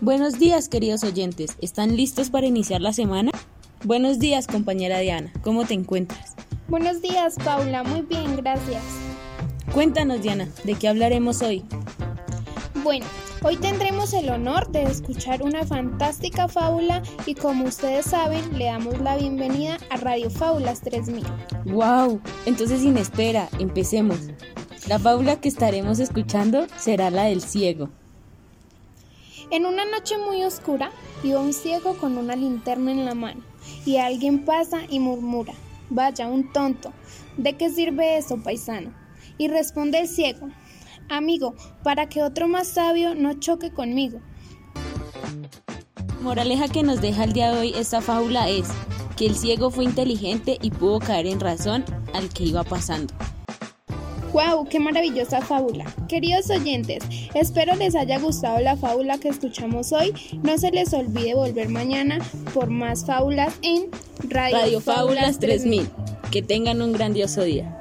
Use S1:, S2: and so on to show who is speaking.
S1: Buenos días, queridos oyentes. ¿Están listos para iniciar la semana? Buenos días, compañera Diana. ¿Cómo te encuentras?
S2: Buenos días, Paula. Muy bien, gracias.
S1: Cuéntanos, Diana, ¿de qué hablaremos hoy?
S2: Bueno, hoy tendremos el honor de escuchar una fantástica fábula y como ustedes saben, le damos la bienvenida a Radio Fábulas 3000.
S1: ¡Wow! Entonces, sin espera, empecemos. La fábula que estaremos escuchando será la del ciego.
S2: En una noche muy oscura, iba un ciego con una linterna en la mano, y alguien pasa y murmura, vaya, un tonto, ¿de qué sirve eso, paisano? Y responde el ciego, amigo, para que otro más sabio no choque conmigo.
S1: Moraleja que nos deja el día de hoy esta fábula es que el ciego fue inteligente y pudo caer en razón al que iba pasando.
S2: ¡Wow! ¡Qué maravillosa fábula! Queridos oyentes, espero les haya gustado la fábula que escuchamos hoy. No se les olvide volver mañana por más fábulas en
S1: Radio, Fábulas 3000. Que tengan un grandioso día.